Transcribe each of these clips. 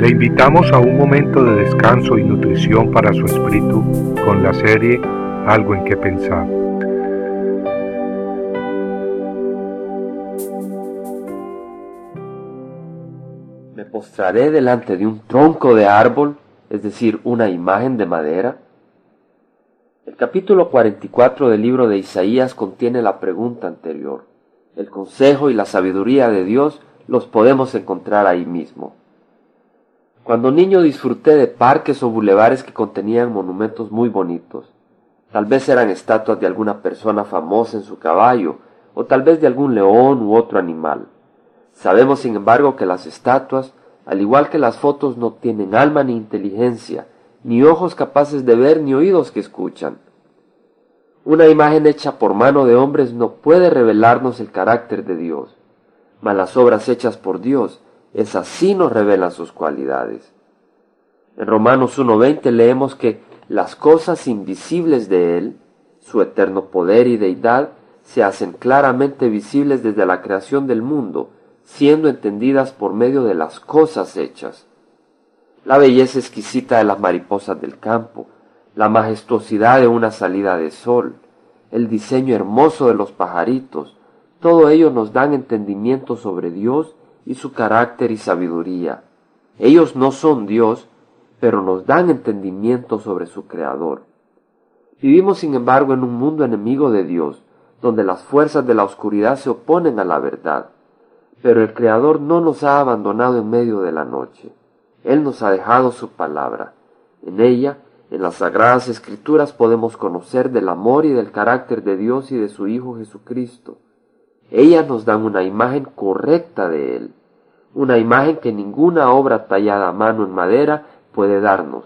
Le invitamos a un momento de descanso y nutrición para su espíritu con la serie Algo en que pensar. Me postraré delante de un tronco de árbol, es decir, una imagen de madera. El capítulo 44 del libro de Isaías contiene la pregunta anterior. El consejo y la sabiduría de Dios los podemos encontrar ahí mismo. Cuando niño disfruté de parques o bulevares que contenían monumentos muy bonitos. Tal vez eran estatuas de alguna persona famosa en su caballo, o tal vez de algún león u otro animal. Sabemos, sin embargo, que las estatuas, al igual que las fotos, no tienen alma ni inteligencia, ni ojos capaces de ver ni oídos que escuchan. Una imagen hecha por mano de hombres no puede revelarnos el carácter de Dios, mas las obras hechas por Dios, esas sí nos revelan sus cualidades. En Romanos 1.20 leemos que las cosas invisibles de Él, su eterno poder y deidad, se hacen claramente visibles desde la creación del mundo, siendo entendidas por medio de las cosas hechas. La belleza exquisita de las mariposas del campo, la majestuosidad de una salida de sol, el diseño hermoso de los pajaritos, todo ello nos dan entendimiento sobre Dios y su carácter y sabiduría. Ellos no son Dios, pero nos dan entendimiento sobre su Creador. Vivimos, sin embargo, en un mundo enemigo de Dios, donde las fuerzas de la oscuridad se oponen a la verdad. Pero el Creador no nos ha abandonado en medio de la noche. Él nos ha dejado su palabra. En ella, en las sagradas escrituras podemos conocer del amor y del carácter de Dios y de su Hijo Jesucristo. Ellas nos dan una imagen correcta de Él, una imagen que ninguna obra tallada a mano en madera puede darnos.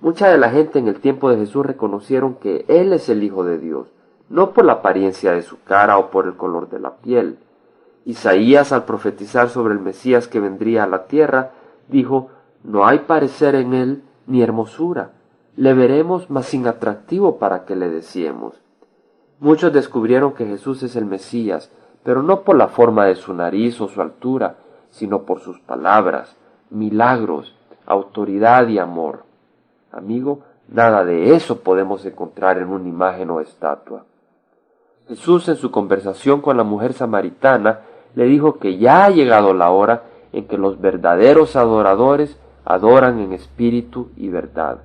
Mucha de la gente en el tiempo de Jesús reconocieron que Él es el Hijo de Dios, no por la apariencia de su cara o por el color de la piel. Isaías, al profetizar sobre el Mesías que vendría a la tierra, dijo, No hay parecer en él ni hermosura. Le veremos, mas sin atractivo para que le deseemos. Muchos descubrieron que Jesús es el Mesías, pero no por la forma de su nariz o su altura, sino por sus palabras, milagros, autoridad y amor. Amigo, nada de eso podemos encontrar en una imagen o estatua. Jesús en su conversación con la mujer samaritana le dijo que ya ha llegado la hora en que los verdaderos adoradores adoran en espíritu y verdad.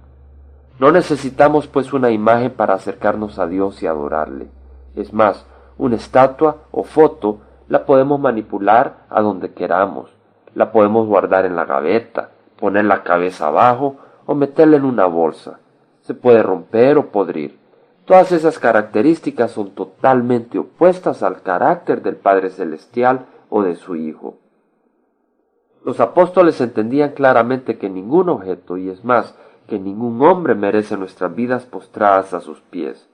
No necesitamos pues una imagen para acercarnos a Dios y adorarle. Es más, una estatua o foto la podemos manipular a donde queramos, la podemos guardar en la gaveta, poner la cabeza abajo o meterla en una bolsa. Se puede romper o podrir. Todas esas características son totalmente opuestas al carácter del Padre Celestial o de su Hijo. Los apóstoles entendían claramente que ningún objeto, y es más, que ningún hombre merece nuestras vidas postradas a sus pies.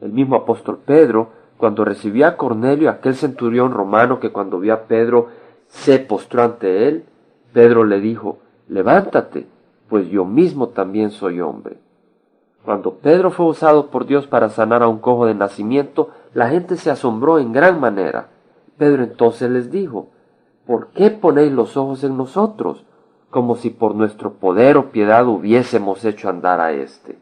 El mismo apóstol Pedro, cuando recibió a Cornelio, aquel centurión romano que cuando vio a Pedro se postró ante él, Pedro le dijo, levántate, pues yo mismo también soy hombre. Cuando Pedro fue usado por Dios para sanar a un cojo de nacimiento, la gente se asombró en gran manera. Pedro entonces les dijo, ¿por qué ponéis los ojos en nosotros, como si por nuestro poder o piedad hubiésemos hecho andar a éste?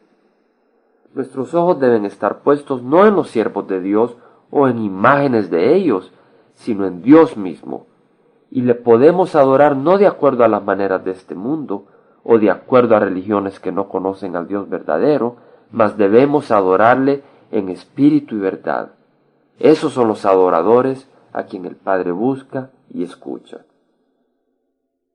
Nuestros ojos deben estar puestos no en los siervos de Dios o en imágenes de ellos, sino en Dios mismo. Y le podemos adorar no de acuerdo a las maneras de este mundo, o de acuerdo a religiones que no conocen al Dios verdadero, mas debemos adorarle en espíritu y verdad. Esos son los adoradores a quien el Padre busca y escucha.